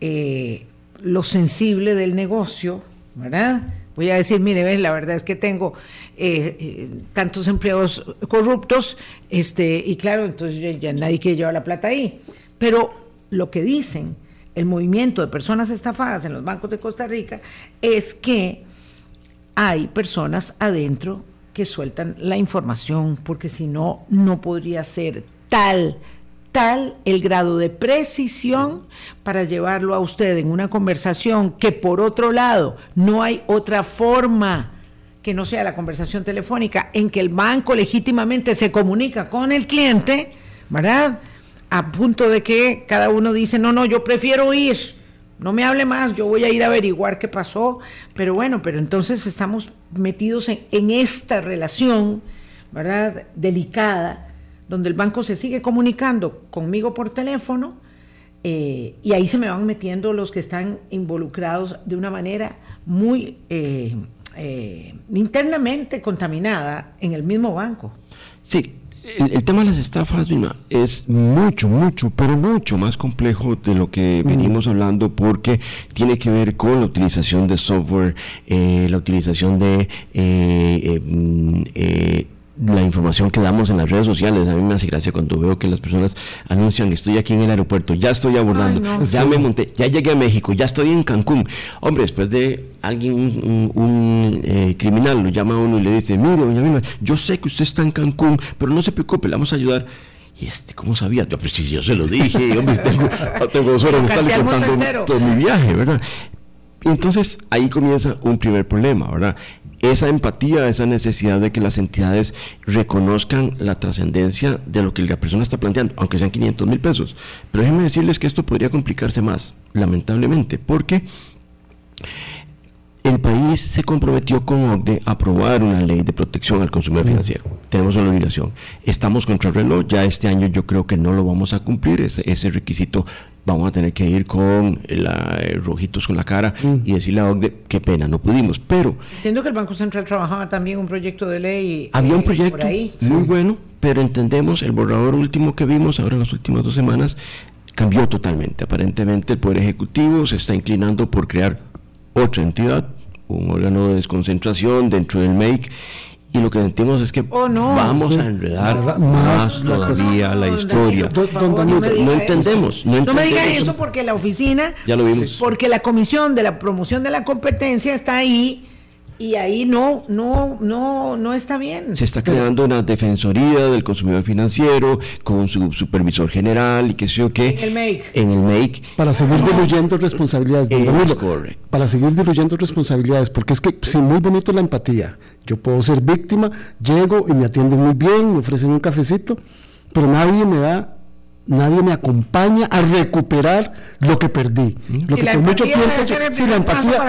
eh, lo sensible del negocio, ¿verdad? Voy a decir, mire, ves, la verdad es que tengo eh, eh, tantos empleos corruptos, este, y claro, entonces ya nadie quiere llevar la plata ahí. Pero lo que dicen el movimiento de personas estafadas en los bancos de Costa Rica es que hay personas adentro que sueltan la información, porque si no, no podría ser tal, tal el grado de precisión para llevarlo a usted en una conversación que por otro lado no hay otra forma que no sea la conversación telefónica en que el banco legítimamente se comunica con el cliente, ¿verdad? A punto de que cada uno dice, no, no, yo prefiero ir, no me hable más, yo voy a ir a averiguar qué pasó, pero bueno, pero entonces estamos metidos en, esta relación, ¿verdad? Delicada, donde el banco se sigue comunicando conmigo por teléfono eh, y ahí se me van metiendo los que están involucrados de una manera muy eh, eh, internamente contaminada en el mismo banco. Sí, el, tema de las estafas, Vilma, es mucho, mucho, pero mucho más complejo de lo que venimos hablando porque tiene que ver con la utilización de software, eh, la utilización de eh, mm, eh, la información que damos en las redes sociales. A mí me hace gracia cuando veo que las personas anuncian, estoy aquí en el aeropuerto, ya estoy abordando, ya me monté, ya llegué a México, ya estoy en Cancún. Hombre, después de alguien, un, eh, criminal, lo llama a uno y le dice, mire, doña Vilma, yo sé que usted está en Cancún, pero no se preocupe, le vamos a ayudar. Y este, ¿cómo sabía? Yo, pues si yo se lo dije, hombre, tengo, tengo dos horas de estarle contando todo mi viaje, ¿verdad? Entonces ahí comienza un primer problema, ¿verdad? Esa empatía, esa necesidad de que las entidades reconozcan la trascendencia de lo que la persona está planteando, aunque sean 500 mil pesos. Pero déjenme decirles que esto podría complicarse más, lamentablemente, porque el país se comprometió con OCDE a aprobar una ley de protección al consumidor financiero. Tenemos una obligación. Estamos contra el reloj. Ya este año yo creo que no lo vamos a cumplir. Ese, ese requisito vamos a tener que ir con la, eh, rojitos con la cara y decirle a OCDE, qué pena, no pudimos. Pero... Entiendo que el Banco Central trabajaba también un proyecto de ley. Había un eh, proyecto muy bueno, pero entendemos, el borrador último que vimos ahora en las últimas dos semanas, cambió totalmente. Aparentemente el Poder Ejecutivo se está inclinando por crear otra entidad, un órgano de desconcentración dentro del MEIC, y lo que sentimos es que oh, vamos a enredar más, todavía la historia. no, entendemos, no, me digan eso porque la oficina, ya lo vimos. porque la comisión de la promoción de la competencia está ahí y ahí no, no, no, no está bien. Se está creando una defensoría del consumidor financiero con su supervisor general y qué sé yo qué. En el MAKE. En el MAKE. Para seguir diluyendo responsabilidades. Para seguir diluyendo responsabilidades, porque es que sí, muy bonito la empatía. Yo puedo ser víctima, llego y me atienden muy bien, me ofrecen un cafecito, pero nadie me da nadie me acompaña a recuperar lo que perdí. Lo que por mucho tiempo. Sí, la empatía,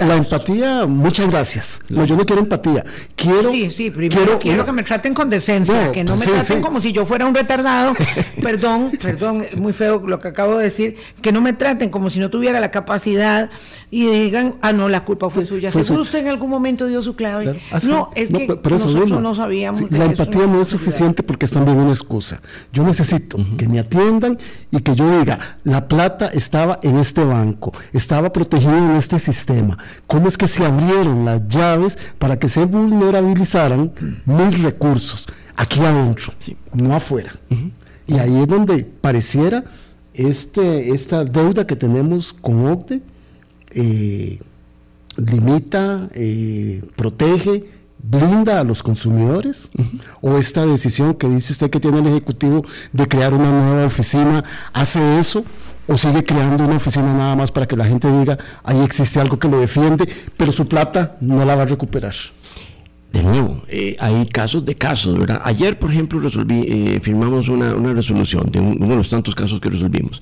la, empatía, muchas gracias. No, yo no quiero empatía. Quiero. Sí, sí, primero quiero, que me traten con decencia, que no me traten como si yo fuera un retardado. perdón, perdón, muy feo lo que acabo de decir. Que no me traten como si no tuviera la capacidad y digan, ah, no, la culpa fue suya. Seguro usted en algún momento dio su clave. Ah, no, es que nosotros no sabíamos. la empatía no es suficiente porque es también una excusa. Yo necesito que me atiendan y que yo diga, la plata estaba en este banco, estaba protegida en este sistema. ¿Cómo es que se abrieron las llaves para que se vulnerabilizaran mis recursos? Aquí adentro, no afuera. Y ahí es donde pareciera este, esta deuda que tenemos con OCDE eh, limita, eh, protege blinda a los consumidores? ¿O esta decisión que dice usted que tiene el Ejecutivo de crear una nueva oficina hace eso? ¿O sigue creando una oficina nada más para que la gente diga, ahí existe algo que lo defiende, pero su plata no la va a recuperar? De nuevo, eh, hay casos de casos, ¿verdad? Ayer, por ejemplo, resolví, eh, firmamos una, resolución de uno de los tantos casos que resolvimos.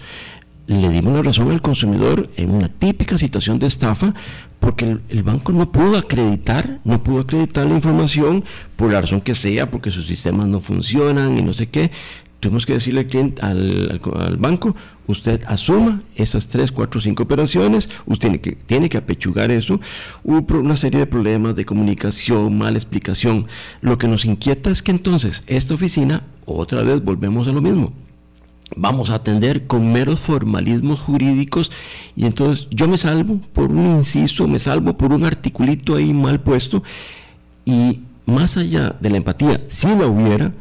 Le dimos la razón al consumidor en una típica situación de estafa porque el, banco no pudo acreditar, no pudo acreditar la información por la razón que sea, porque sus sistemas no funcionan y no sé qué. Tuvimos que decirle al, cliente, al, banco, usted asuma esas tres, cuatro, cinco operaciones, usted tiene que, tiene que apechugar eso. Hubo una serie de problemas de comunicación, mala explicación. Lo que nos inquieta es que entonces esta oficina, otra vez volvemos a lo mismo. Vamos a atender con meros formalismos jurídicos y entonces yo me salvo por un inciso, me salvo por un articulito ahí mal puesto y más allá de la empatía, si la hubiera,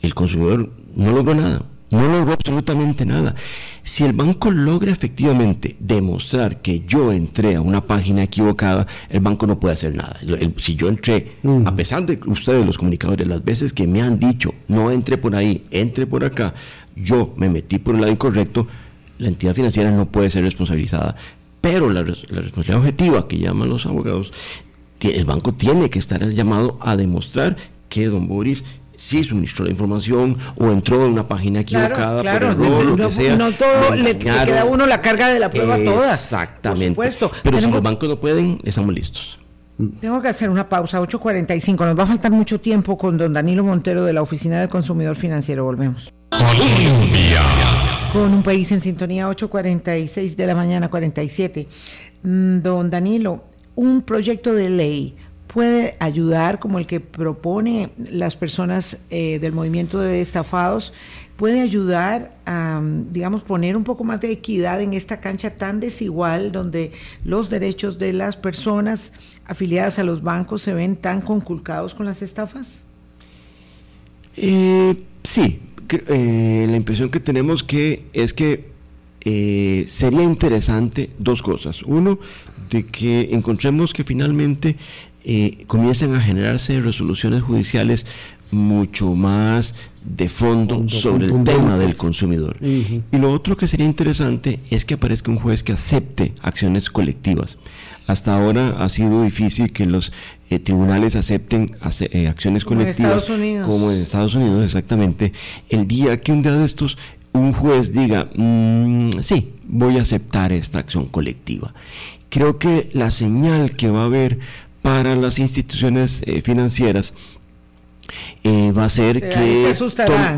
el consumidor no logró nada, no logró absolutamente nada. Si el banco logra efectivamente demostrar que yo entré a una página equivocada, el banco no puede hacer nada. si yo entré, a pesar de ustedes, los comunicadores, las veces que me han dicho, no entre por ahí, entre por acá, yo me metí por el lado incorrecto, la entidad financiera no puede ser responsabilizada. Pero la, la responsabilidad objetiva que llaman los abogados, el banco tiene que estar llamado a demostrar que don Boris sí suministró la información o entró en una página equivocada claro, por error, no, lo que sea. No todo le, queda a uno la carga de la prueba toda. Exactamente. Por supuesto. Pero si los bancos no pueden, estamos listos. Tengo que hacer una pausa, 8.45. Nos va a faltar mucho tiempo con don Danilo Montero de la Oficina del Consumidor Financiero. Volvemos. Colombia. Con un país en sintonía, 8.46 de la mañana, 47. Mm, don Danilo, un proyecto de ley puede ayudar, como el que propone las personas eh, del movimiento de estafados, puede ayudar a, digamos, poner un poco más de equidad en esta cancha tan desigual donde los derechos de las personas afiliadas a los bancos se ven tan conculcados con las estafas? Eh, sí, eh, la impresión que tenemos que es que sería interesante dos cosas. Uno, de que encontremos que finalmente eh, comienzan a generarse resoluciones judiciales mucho más de fondo sobre el tema del consumidor. Y lo otro que sería interesante es que aparezca un juez que acepte acciones colectivas. Hasta ahora ha sido difícil que los eh, tribunales acepten eh, acciones colectivas como en Estados Unidos, exactamente. El día que un día de estos un juez diga, mm, sí, voy a aceptar esta acción colectiva. Creo que la señal que va a haber para las instituciones eh, financieras eh, va a ser que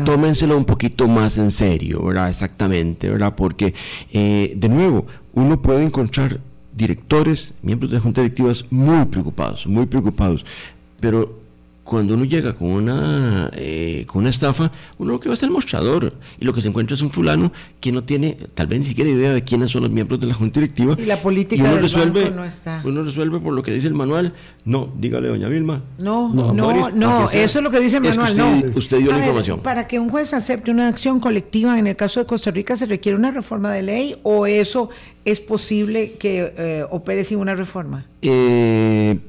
tómenselo un poquito más en serio, ¿verdad? Exactamente, ¿verdad? Porque, eh, de nuevo, uno puede encontrar directores, miembros de juntas directivas muy preocupados, muy preocupados, pero cuando uno llega con una, eh, con una estafa, uno lo que va es el mostrador y lo que se encuentra es un fulano que no tiene tal vez ni siquiera idea de quiénes son los miembros de la junta directiva. Y la política uno resuelve, no está. Uno resuelve por lo que dice el manual. No, dígale, doña Vilma. No, no, no, eso es lo que dice el manual. usted, no. Usted dio la información. Para que un juez acepte una acción colectiva, en el caso de Costa Rica, ¿se requiere una reforma de ley o eso es posible que eh, opere sin una reforma? Eh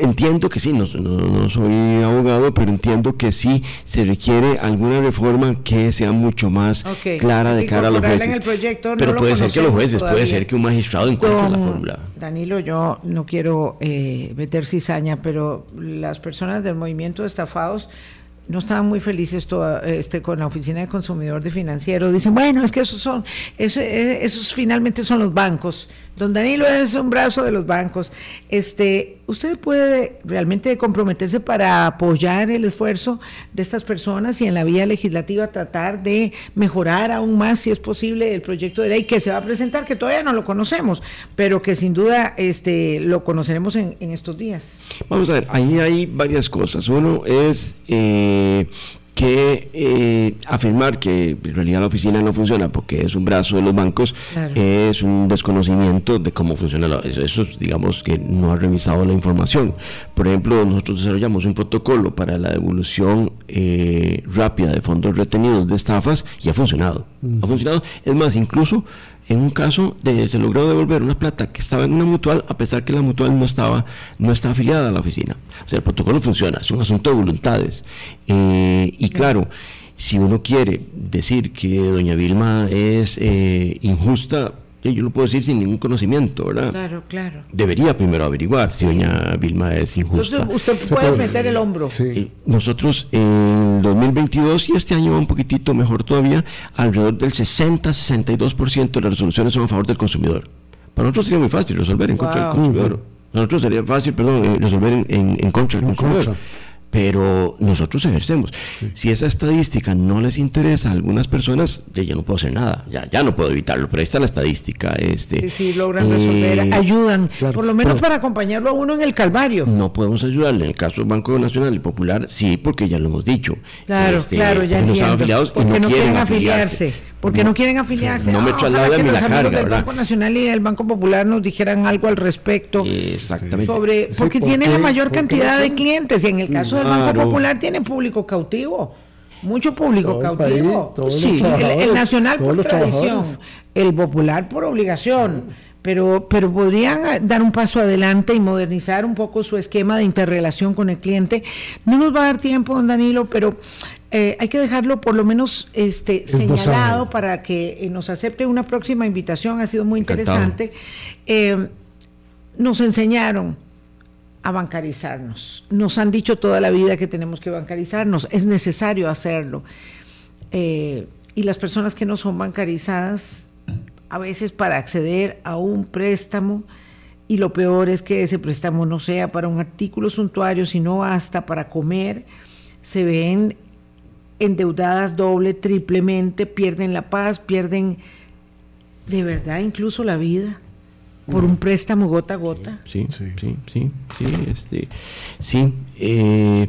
entiendo que sí, no, soy abogado, pero entiendo que sí se requiere alguna reforma que sea mucho más clara de cara a los jueces. pero puede ser que los jueces, puede ser que un magistrado encuentre la fórmula. Danilo, yo no quiero eh, meter cizaña, pero las personas del movimiento de estafados no estaban muy felices este, con la oficina de consumidor de financiero. Dicen, bueno, es que esos son, esos finalmente son los bancos. Don Danilo es un brazo de los bancos. Este, ¿Usted puede realmente comprometerse para apoyar el esfuerzo de estas personas y en la vía legislativa tratar de mejorar aún más, si es posible, el proyecto de ley que se va a presentar, que todavía no lo conocemos, pero que sin duda este, lo conoceremos en, estos días? Vamos a ver, ahí hay varias cosas. Uno es... Eh, que eh, afirmar que en realidad la oficina no funciona porque es un brazo de los bancos es un desconocimiento de cómo funciona la, eso, digamos que no ha revisado la información. Por ejemplo nosotros desarrollamos un protocolo para la devolución eh, rápida de fondos retenidos de estafas y ha funcionado. Ha funcionado. Es más incluso en un caso de, se logró devolver una plata que estaba en una mutual a pesar que la mutual no estaba no está afiliada a la oficina. O sea, el protocolo funciona, es un asunto de voluntades. Eh, y claro, si uno quiere decir que doña Vilma es eh, injusta, yo lo puedo decir sin ningún conocimiento, ¿verdad? Claro, claro. Debería primero averiguar si doña Vilma es injusta. Entonces usted puede meter el hombro. Sí. Nosotros en 2022 y este año va un poquitito mejor todavía, alrededor del 60-62% de las resoluciones son a favor del consumidor. Para nosotros sería muy fácil resolver en contra del consumidor. Nosotros sería fácil, perdón, eh, resolver en, contra del consumidor pero nosotros ejercemos. Si esa estadística no les interesa a algunas personas, ya no puedo hacer nada, ya, ya no puedo evitarlo, pero ahí está la estadística. Este, sí, sí, logran resolver, eh, ayudan, por lo menos para acompañarlo a uno en el calvario. No podemos ayudarle, en el caso del Banco Nacional y Popular, sí, porque ya lo hemos dicho. Claro, este, claro, ya. No afiliados porque no, quieren, afiliarse. Porque no, quieren afiliarse. no, me trasladan la carga, del Banco Nacional y del Banco Popular nos dijeran algo al respecto. Exactamente. Sobre, porque tienen la mayor cantidad de clientes y en el caso del Banco Popular tiene público cautivo. Mucho público cautivo. sí, el, nacional por tradición, el popular por obligación. Pero, pero podrían dar un paso adelante y modernizar un poco su esquema de interrelación con el cliente. No nos va a dar tiempo, don Danilo, pero eh, hay que dejarlo por lo menos este, señalado para que eh, nos acepte una próxima invitación. Ha sido muy interesante. Eh, nos enseñaron a bancarizarnos. Nos han dicho toda la vida que tenemos que bancarizarnos. Es necesario hacerlo. y las personas que no son bancarizadas, a veces para acceder a un préstamo, y lo peor es que ese préstamo no sea para un artículo suntuario, sino hasta para comer, se ven endeudadas doble, triplemente, pierden la paz, pierden de verdad incluso la vida por un préstamo gota a gota. Sí, sí, sí, sí, sí, este, sí eh,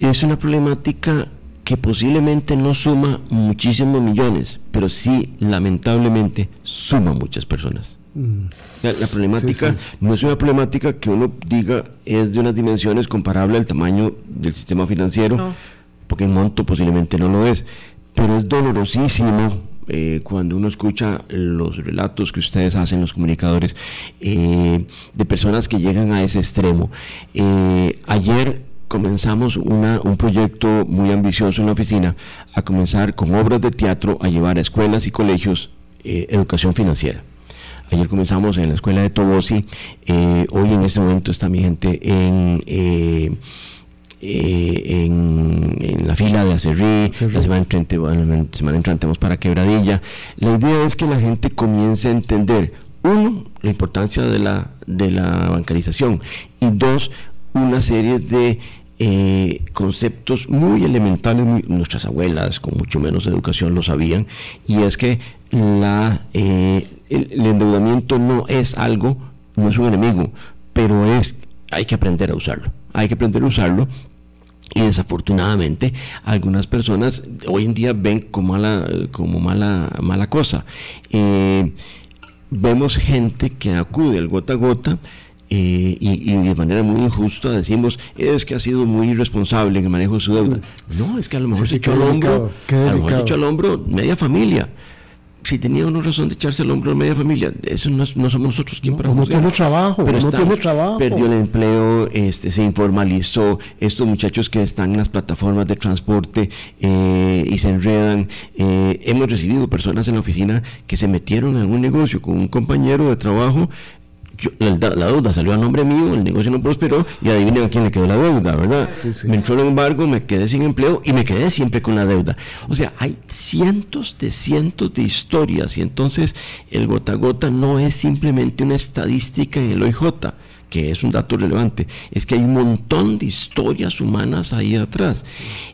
es una problemática que posiblemente no suma muchísimos millones, pero sí, lamentablemente, suma muchas personas. Mm. La, problemática no es una problemática que uno diga es de unas dimensiones comparables al tamaño del sistema financiero porque en monto posiblemente no lo es, pero es dolorosísimo eh, cuando uno escucha los relatos que ustedes hacen, los comunicadores, eh, de personas que llegan a ese extremo. Eh, ayer comenzamos un proyecto muy ambicioso en la oficina, a comenzar con obras de teatro, a llevar a escuelas y colegios educación financiera. Ayer comenzamos en la escuela de Tobosi, hoy en este momento está mi gente en eh, en, la fila de Acerrí, la semana entrante, bueno, semana entrante vamos para Quebradilla. La idea es que la gente comience a entender, uno, la importancia de la, de la bancarización y dos, una serie de eh, conceptos muy elementales, nuestras abuelas con mucho menos educación lo sabían, y es que la, eh, el, el, endeudamiento no es algo, no es un enemigo, pero es, hay que aprender a usarlo, hay que aprender a usarlo y desafortunadamente algunas personas hoy en día ven como mala, como mala, mala cosa. Eh, vemos gente que acude al gota a gota eh, y, de manera muy injusta decimos es que ha sido muy irresponsable en el manejo de su deuda. No, es que a lo mejor se echó al hombro, a lo mejor se echó al hombro media familia si tenía una razón de echarse al hombro a media familia, eso no, somos nosotros quien para No tiene trabajo, no tiene trabajo. Perdió el empleo, este, se informalizó, estos muchachos que están en las plataformas de transporte eh, y se enredan. Eh, hemos recibido personas en la oficina que se metieron en un negocio con un compañero de trabajo la, deuda salió a nombre mío, el negocio no prosperó y adivinen a quién le quedó la deuda, ¿verdad? Me entró el embargo, me quedé sin empleo y me quedé siempre con la deuda. O sea, hay cientos de cientos de historias y entonces el gota a gota no es simplemente una estadística en el OIJ que es un dato relevante, es que hay un montón de historias humanas ahí atrás,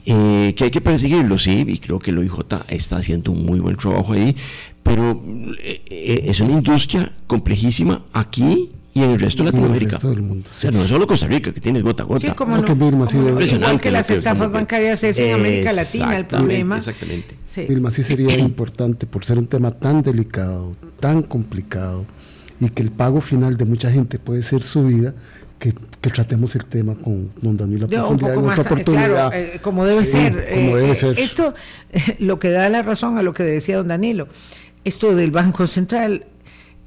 eh, que hay que perseguirlo, sí, y creo que el OIJ está haciendo un muy buen trabajo ahí, pero eh, eh, es una industria complejísima aquí y en el resto de Latinoamérica. O sea, no es solo Costa Rica que tiene gota a gota. Sí, como no, igual que las estafas bancarias es en América Latina el problema. Exactamente. Sí. Vilma, sí sería importante por ser un tema tan delicado, tan complicado y que el pago final de mucha gente puede ser su vida, que, tratemos el tema con don Danilo profundidad en otra oportunidad. Claro, eh, como debe ser. Como debe ser. Esto lo que da la razón a lo que decía don Danilo esto del Banco Central,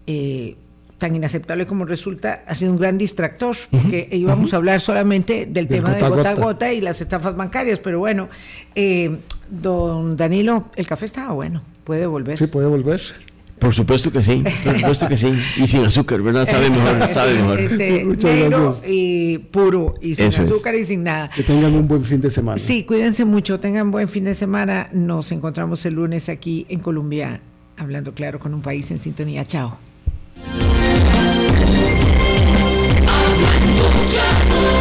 eh, tan inaceptable como resulta, ha sido un gran distractor, porque íbamos a hablar solamente del, tema de gota a gota y las estafas bancarias, pero bueno, eh, don Danilo, el café estaba bueno, puede volver. Sí, puede volver. Por supuesto que sí, por supuesto que sí. Y sin azúcar, ¿verdad? Sabe mejor, sabe mejor. Muchas negro gracias. y puro, y sin azúcar y sin nada. Que tengan un buen fin de semana. Sí, cuídense mucho, tengan buen fin de semana. Nos encontramos el lunes aquí en Colombia, hablando claro con un país en sintonía. Chao. Hablando claro,